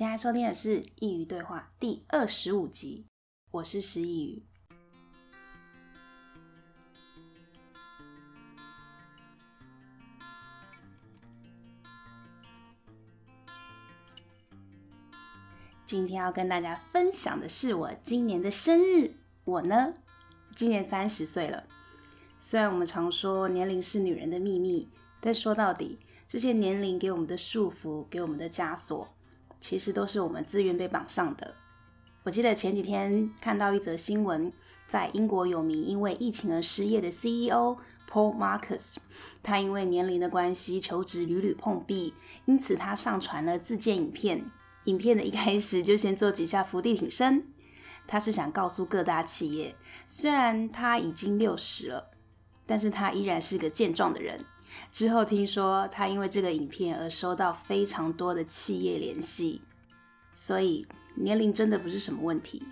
现在收听的是《佾萮对话》第二十五集，我是师佾萮。今天要跟大家分享的是我今年的生日。我呢，今年三十岁了。虽然我们常说年龄是女人的秘密，但说到底，这些年龄给我们的束缚，给我们的枷锁，其实都是我们自愿被绑上的。我记得前几天看到一则新闻，在英国有名因为疫情而失业的 CEO Paul Marcus，他因为年龄的关系，求职屡屡碰壁，因此他上传了自荐影片。影片的一开始就先做几下伏地挺身，他是想告诉各大企业，虽然他已经六十了，但是他依然是个健壮的人。之后听说他因为这个影片而收到非常多的企业联系，所以年龄真的不是什么问题。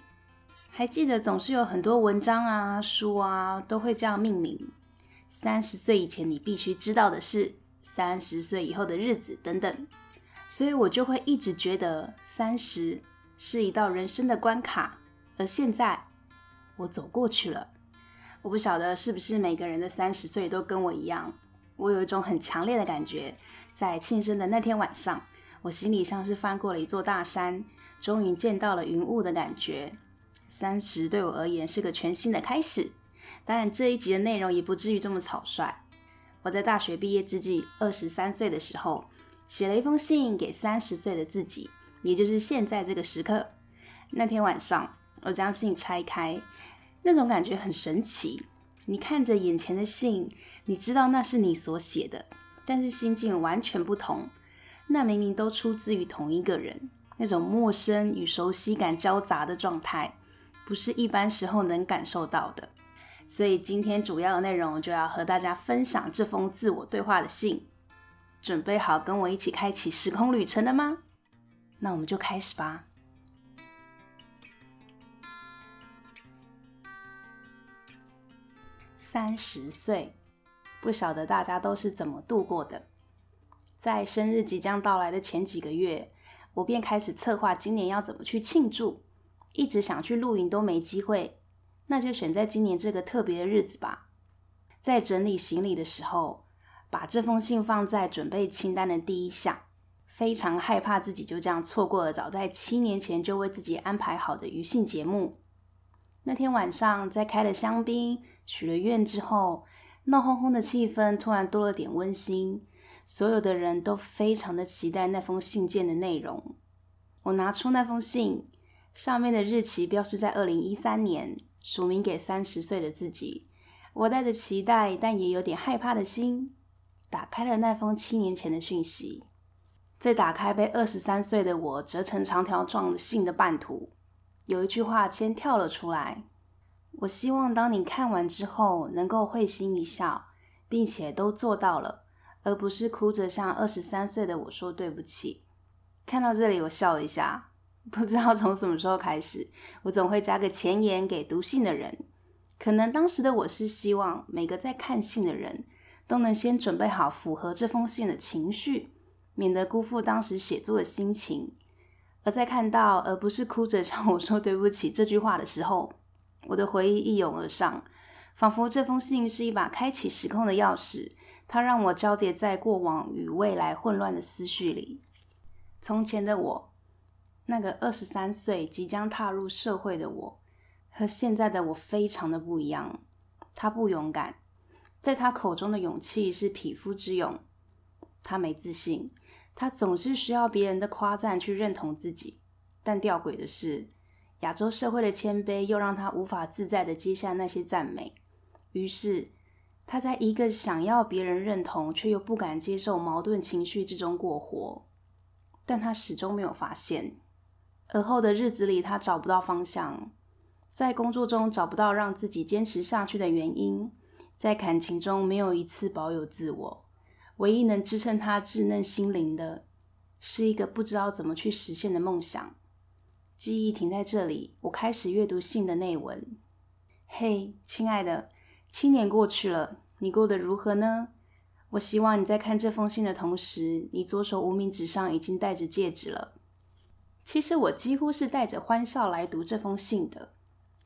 还记得总是有很多文章啊、书啊都会这样命名：三十岁以前你必须知道的事，三十岁以后的日子等等。所以我就会一直觉得三十是一道人生的关卡，而现在我走过去了。我不晓得是不是每个人的三十岁都跟我一样，我有一种很强烈的感觉，在庆生的那天晚上，我心里像是翻过了一座大山，终于见到了云雾的感觉。三十对我而言是个全新的开始。当然，这一集的内容也不至于这么草率。我在大学毕业之际，二十三岁的时候。写了一封信给三十岁的自己，也就是现在这个时刻。那天晚上，我将信拆开，那种感觉很神奇。你看着眼前的信，你知道那是你所写的，但是心境完全不同。那明明都出自于同一个人，那种陌生与熟悉感交杂的状态，不是一般时候能感受到的。所以今天主要的内容就要和大家分享这封自我对话的信。准备好跟我一起开启时空旅程了吗？那我们就开始吧。三十岁，不晓得大家都是怎么度过的？在生日即将到来的前几个月，我便开始策划今年要怎么去庆祝。一直想去露营都没机会，那就选在今年这个特别的日子吧。在整理行李的时候，把这封信放在准备清单的第一项，非常害怕自己就这样错过了早在七年前就为自己安排好的余兴节目。那天晚上，在开了香槟、许了愿之后，闹哄哄的气氛突然多了点温馨。所有的人都非常的期待那封信件的内容。我拿出那封信，上面的日期标示在二零一三年，署名给三十岁的自己。我带着期待，但也有点害怕的心。打开了那封七年前的讯息，再打开被二十三岁的我折成长条状的信的半途，有一句话先跳了出来：我希望当你看完之后，能够会心一笑，并且都做到了，而不是哭着向二十三岁的我说对不起。看到这里，我笑一下，不知道从什么时候开始，我总会加个前言给读信的人。可能当时的我是希望每个在看信的人。都能先准备好符合这封信的情绪，免得辜负当时写作的心情。而在看到“而不是哭着向我说对不起”这句话的时候，我的回忆一涌而上，仿佛这封信是一把开启时空的钥匙，它让我交叠在过往与未来混乱的思绪里。从前的我，那个二十三岁即将踏入社会的我，和现在的我非常的不一样。他不勇敢。在他口中的勇气是匹夫之勇，他没自信，他总是需要别人的夸赞去认同自己。但吊诡的是，亚洲社会的谦卑又让他无法自在的接下那些赞美。于是，他在一个想要别人认同却又不敢接受矛盾情绪之中过活。但他始终没有发现，而后的日子里，他找不到方向，在工作中找不到让自己坚持下去的原因。在感情中没有一次保有自我，唯一能支撑他稚嫩心灵的，是一个不知道怎么去实现的梦想。记忆停在这里，我开始阅读信的内文。嘿，亲爱的，七年过去了，你过得如何呢？我希望你在看这封信的同时，你左手无名指上已经戴着戒指了。其实我几乎是带着欢笑来读这封信的。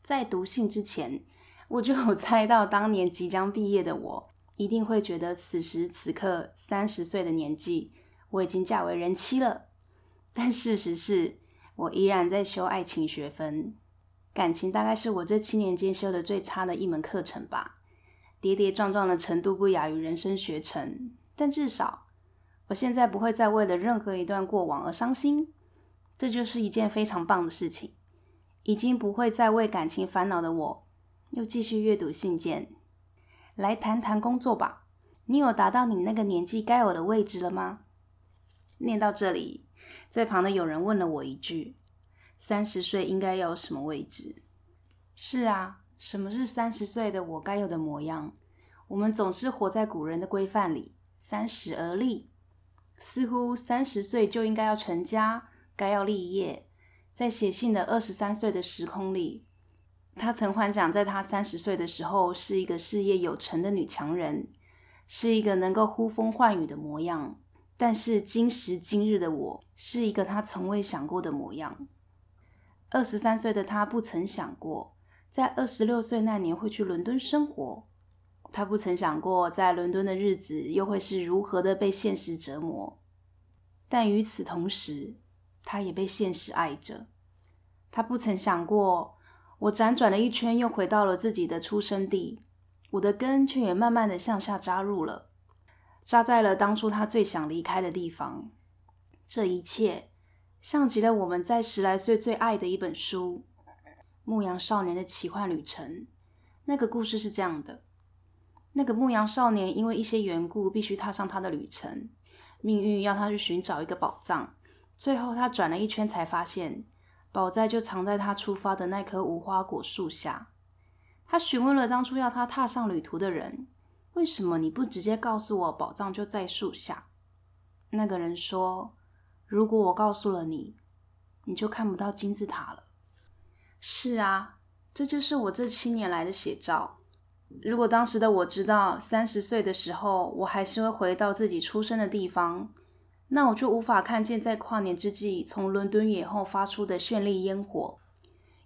在读信之前，我就有猜到当年即将毕业的我，一定会觉得此时此刻三十岁的年纪，我已经嫁为人妻了。但事实是，我依然在修爱情学分，感情大概是我这七年间修的最差的一门课程吧，跌跌撞撞的程度不亚于人生学程。但至少，我现在不会再为了任何一段过往而伤心。这就是一件非常棒的事情。已经不会再为感情烦恼的我，又继续阅读信件。来谈谈工作吧。你有达到你那个年纪该有的位置了吗？念到这里，在旁的有人问了我一句：“三十岁应该要什么位置？”是啊，什么是三十岁的我该有的模样？我们总是活在古人的规范里，三十而立，似乎三十岁就应该要成家。该要立业，在写信的二十三岁的时空里，她曾幻想在她三十岁的时候是一个事业有成的女强人，是一个能够呼风唤雨的模样。但是今时今日的我，是一个她从未想过的模样。二十三岁的她不曾想过，在二十六岁那年会去伦敦生活。她不曾想过，在伦敦的日子又会是如何的被现实折磨。但与此同时，他也被现实爱着。他不曾想过，我辗转了一圈，又回到了自己的出生地，我的根却也慢慢的向下扎入了，扎在了当初他最想离开的地方。这一切，像极了我们在十来岁最爱的一本书《牧羊少年的奇幻旅程》。那个故事是这样的：那个牧羊少年因为一些缘故，必须踏上他的旅程，命运要他去寻找一个宝藏。最后，他转了一圈，才发现宝藏就藏在他出发的那棵无花果树下。他询问了当初要他踏上旅途的人：“为什么你不直接告诉我宝藏就在树下？”那个人说：“如果我告诉了你，你就看不到金字塔了。”是啊，这就是我这七年来的写照。如果当时的我知道三十岁的时候，我还是会回到自己出生的地方。那我就无法看见在跨年之际从伦敦眼后发出的绚丽烟火，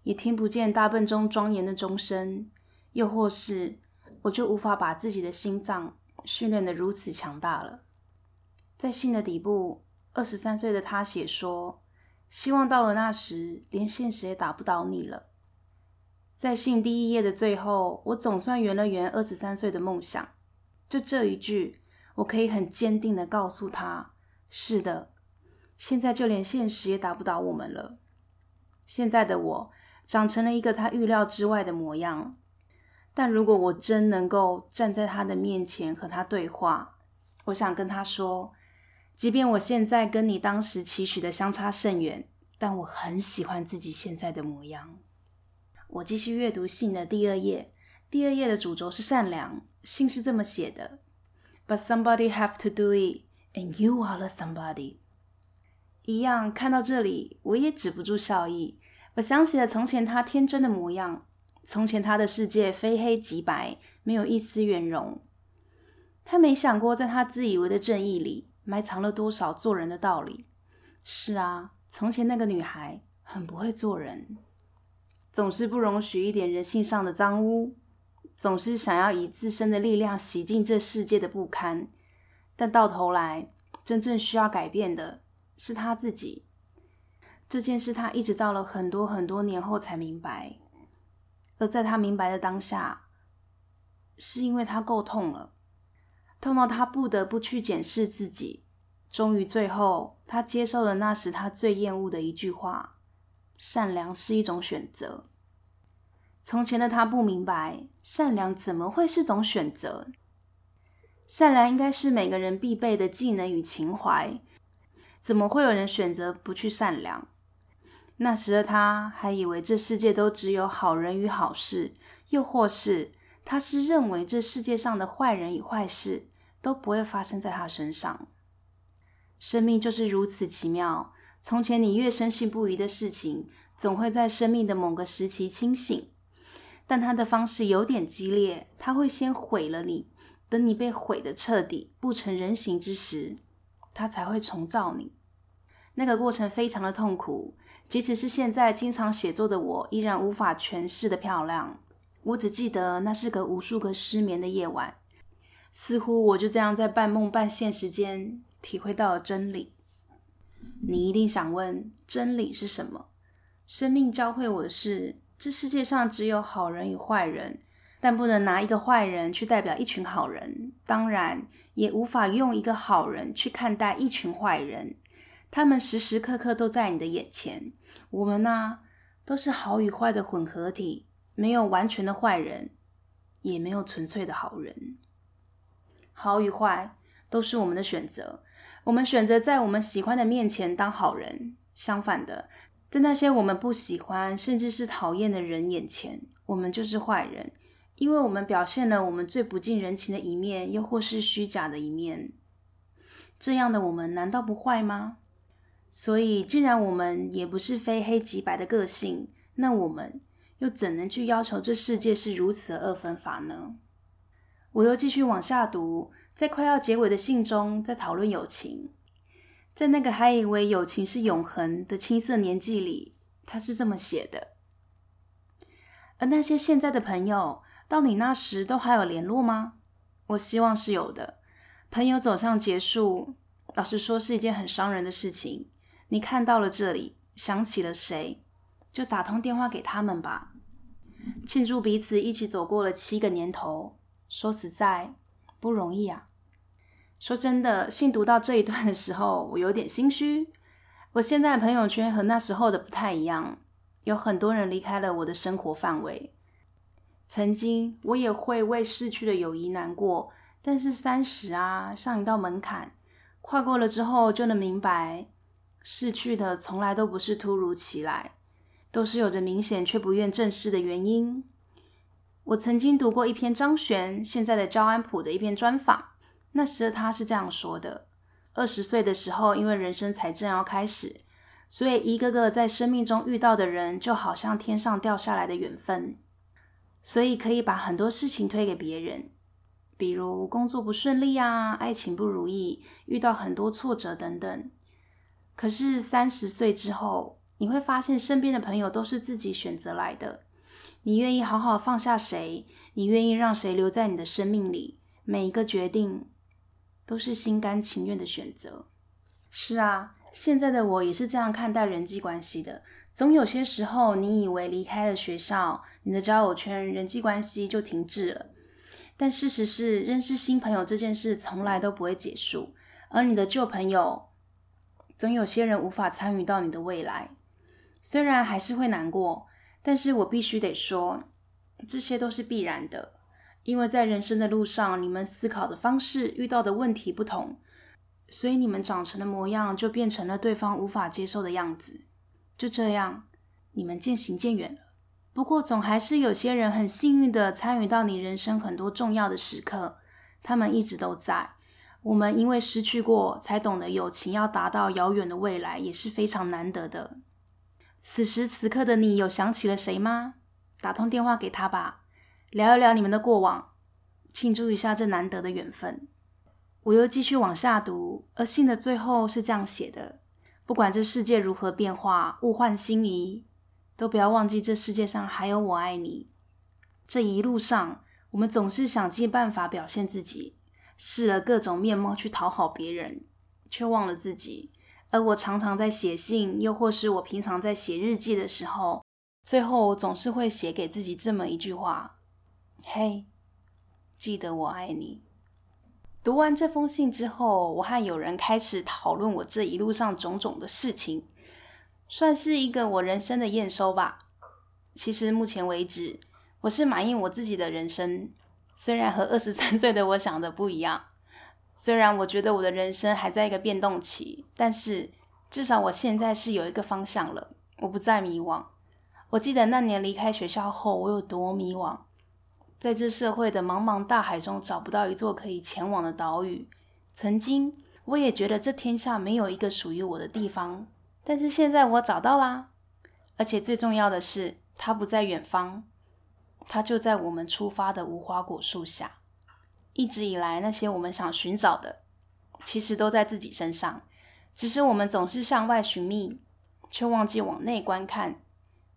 也听不见大笨钟庄严的钟声，又或是我就无法把自己的心脏训练得如此强大了。在信的底部，二十三岁的他写说：“希望到了那时，连现实也打不倒你了。”在信第一页的最后，我总算圆了圆二十三岁的梦想。就这一句，我可以很坚定地告诉他。是的，现在就连现实也打不倒我们了。现在的我长成了一个他预料之外的模样，但如果我真能够站在他的面前和他对话，我想跟他说，即便我现在跟你当时期许的相差甚远，但我很喜欢自己现在的模样。我继续阅读信的第二页，第二页的主轴是善良。信是这么写的：But somebody have to do it. And you are the somebody。一样看到这里，我也止不住笑意。我想起了从前他天真的模样，从前他的世界非黑即白，没有一丝圆融。他没想过，在他自以为的正义里，埋藏了多少做人的道理。是啊，从前那个女孩很不会做人，总是不容许一点人性上的脏污，总是想要以自身的力量洗净这世界的不堪。但到头来，真正需要改变的是他自己。这件事，他一直到了很多很多年后才明白。而在他明白的当下，是因为他够痛了，痛到他不得不去检视自己。终于，最后，他接受了那时他最厌恶的一句话：“善良是一种选择。”从前的他不明白，善良怎么会是种选择？善良应该是每个人必备的技能与情怀，怎么会有人选择不去善良？那时的他还以为这世界都只有好人与好事，又或是他是认为这世界上的坏人与坏事都不会发生在他身上。生命就是如此奇妙，从前你越深信不疑的事情，总会在生命的某个时期清醒，但他的方式有点激烈，他会先毁了你。等你被毁的彻底不成人形之时，他才会重造你。那个过程非常的痛苦，即使是现在经常写作的我，依然无法诠释的漂亮。我只记得那是个无数个失眠的夜晚，似乎我就这样在半梦半现时间体会到了真理。你一定想问，真理是什么？生命教会我的是，这世界上只有好人与坏人，但不能拿一个坏人去代表一群好人，当然也无法用一个好人去看待一群坏人。他们时时刻刻都在你的眼前。我们呢、都是好与坏的混合体。没有完全的坏人，也没有纯粹的好人。好与坏都是我们的选择。我们选择在我们喜欢的面前当好人，相反的，在那些我们不喜欢甚至是讨厌的人眼前，我们就是坏人，因为我们表现了我们最不近人情的一面，又或是虚假的一面。这样的我们难道不坏吗？所以，既然我们也不是非黑即白的个性，那我们。又怎能去要求这世界是如此二分法呢？我又继续往下读，在快要结尾的信中，在讨论友情，在那个还以为友情是永恒的青涩年纪里，他是这么写的。而那些现在的朋友，到你那时都还有联络吗？我希望是有的。朋友走向结束，老实说是一件很伤人的事情。你看到了这里，想起了谁？就打通电话给他们吧，庆祝彼此一起走过了七个年头。说实在，不容易啊。说真的，信读到这一段的时候，我有点心虚。我现在的朋友圈和那时候的不太一样，有很多人离开了我的生活范围。曾经我也会为逝去的友谊难过，但是三十啊，上一道门槛，跨过了之后，就能明白，逝去的从来都不是突如其来。都是有着明显却不愿正视的原因。我曾经读过一篇张悬现在的焦安普的一篇专访，那时的他是这样说的：二十岁的时候，因为人生才正要开始，所以一个个在生命中遇到的人，就好像天上掉下来的缘分，所以可以把很多事情推给别人，比如工作不顺利啊，爱情不如意，遇到很多挫折等等。可是三十岁之后，你会发现，身边的朋友都是自己选择来的。你愿意好好放下谁？你愿意让谁留在你的生命里？每一个决定都是心甘情愿的选择。是啊，现在的我也是这样看待人际关系的。总有些时候，你以为离开了学校，你的交友圈、人际关系就停滞了。但事实是，认识新朋友这件事从来都不会结束。而你的旧朋友，总有些人无法参与到你的未来。虽然还是会难过，但是我必须得说，这些都是必然的，因为在人生的路上，你们思考的方式、遇到的问题不同，所以你们长成的模样就变成了对方无法接受的样子。就这样，你们渐行渐远了。不过，总还是有些人很幸运的参与到你人生很多重要的时刻，他们一直都在。我们因为失去过，才懂得友情要达到遥远的未来，也是非常难得的。此时此刻的你，有想起了谁吗？打通电话给他吧，聊一聊你们的过往，庆祝一下这难得的缘分。我又继续往下读，而信的最后是这样写的：不管这世界如何变化，物换星移，都不要忘记这世界上还有我爱你。这一路上，我们总是想尽办法表现自己，试了各种面貌去讨好别人，却忘了自己。而我常常在写信，又或是我平常在写日记的时候，最后我总是会写给自己这么一句话：“嘿，记得我爱你。”读完这封信之后，我和友人开始讨论我这一路上种种的事情，算是一个我人生的验收吧。其实目前为止，我是满意我自己的人生，虽然和二十三岁的我想的不一样。虽然我觉得我的人生还在一个变动期，但是至少我现在是有一个方向了，我不再迷惘。我记得那年离开学校后，我有多迷惘，在这社会的茫茫大海中找不到一座可以前往的岛屿。曾经我也觉得这天下没有一个属于我的地方，但是现在我找到啦，而且最重要的是，它不在远方，它就在我们出发的无花果树下。一直以来，那些我们想寻找的，其实都在自己身上。只是我们总是向外寻觅，却忘记往内观看。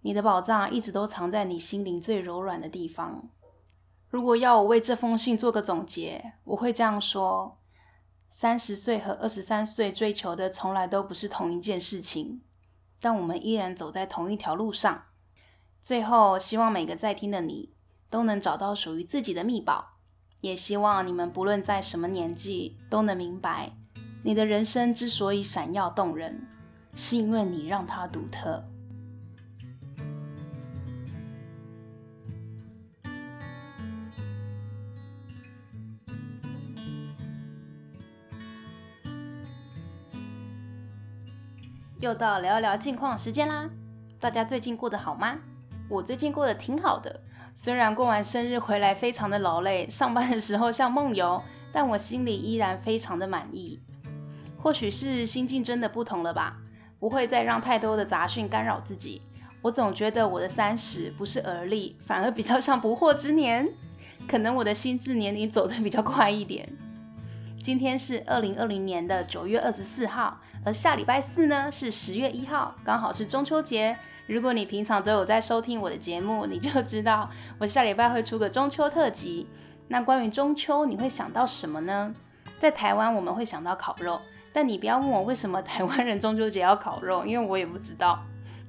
你的宝藏一直都藏在你心灵最柔软的地方。如果要我为这封信做个总结，我会这样说：三十岁和二十三岁追求的从来都不是同一件事情，但我们依然走在同一条路上。最后，希望每个在听的你都能找到属于自己的秘宝，也希望你们不论在什么年纪，都能明白，你的人生之所以闪耀动人，是因为你让它独特。又到聊一聊近况时间啦！大家最近过得好吗？我最近过得挺好的，虽然过完生日回来非常的劳累，上班的时候像梦游，但我心里依然非常的满意。或许是心境真的不同了吧，不会再让太多的杂讯干扰自己。我总觉得我的三十不是而立，反而比较像不惑之年。可能我的心智年龄走得比较快一点。今天是二零二零年的九月二十四号。而下礼拜四呢，是十月一号，刚好是中秋节。如果你平常都有在收听我的节目，你就知道我下礼拜会出个中秋特辑。那关于中秋，你会想到什么呢？在台湾我们会想到烤肉，但你不要问我为什么台湾人中秋节要烤肉，因为我也不知道。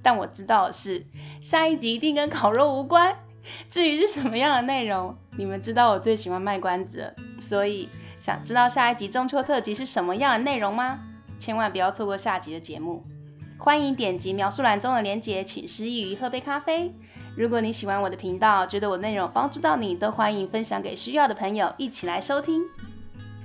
但我知道的是，下一集一定跟烤肉无关。至于是什么样的内容，你们知道我最喜欢卖关子，所以想知道下一集中秋特辑是什么样的内容吗？千万不要错过下集的节目，欢迎点击描述栏中的链接，请师佾萮喝杯咖啡。如果你喜欢我的频道，觉得我内容帮助到你，都欢迎分享给需要的朋友一起来收听。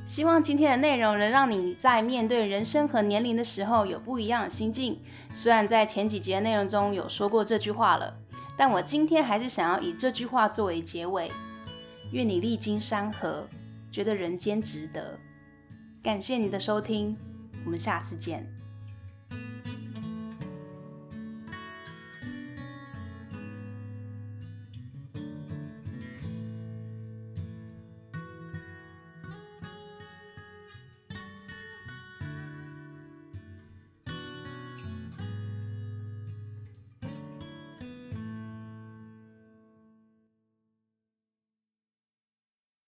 希望今天的内容能让你在面对人生和年龄的时候有不一样的心境。虽然在前几集的内容中有说过这句话了，但我今天还是想要以这句话作为结尾。愿你历经山河，觉得人间值得。感谢你的收听。我们下次见。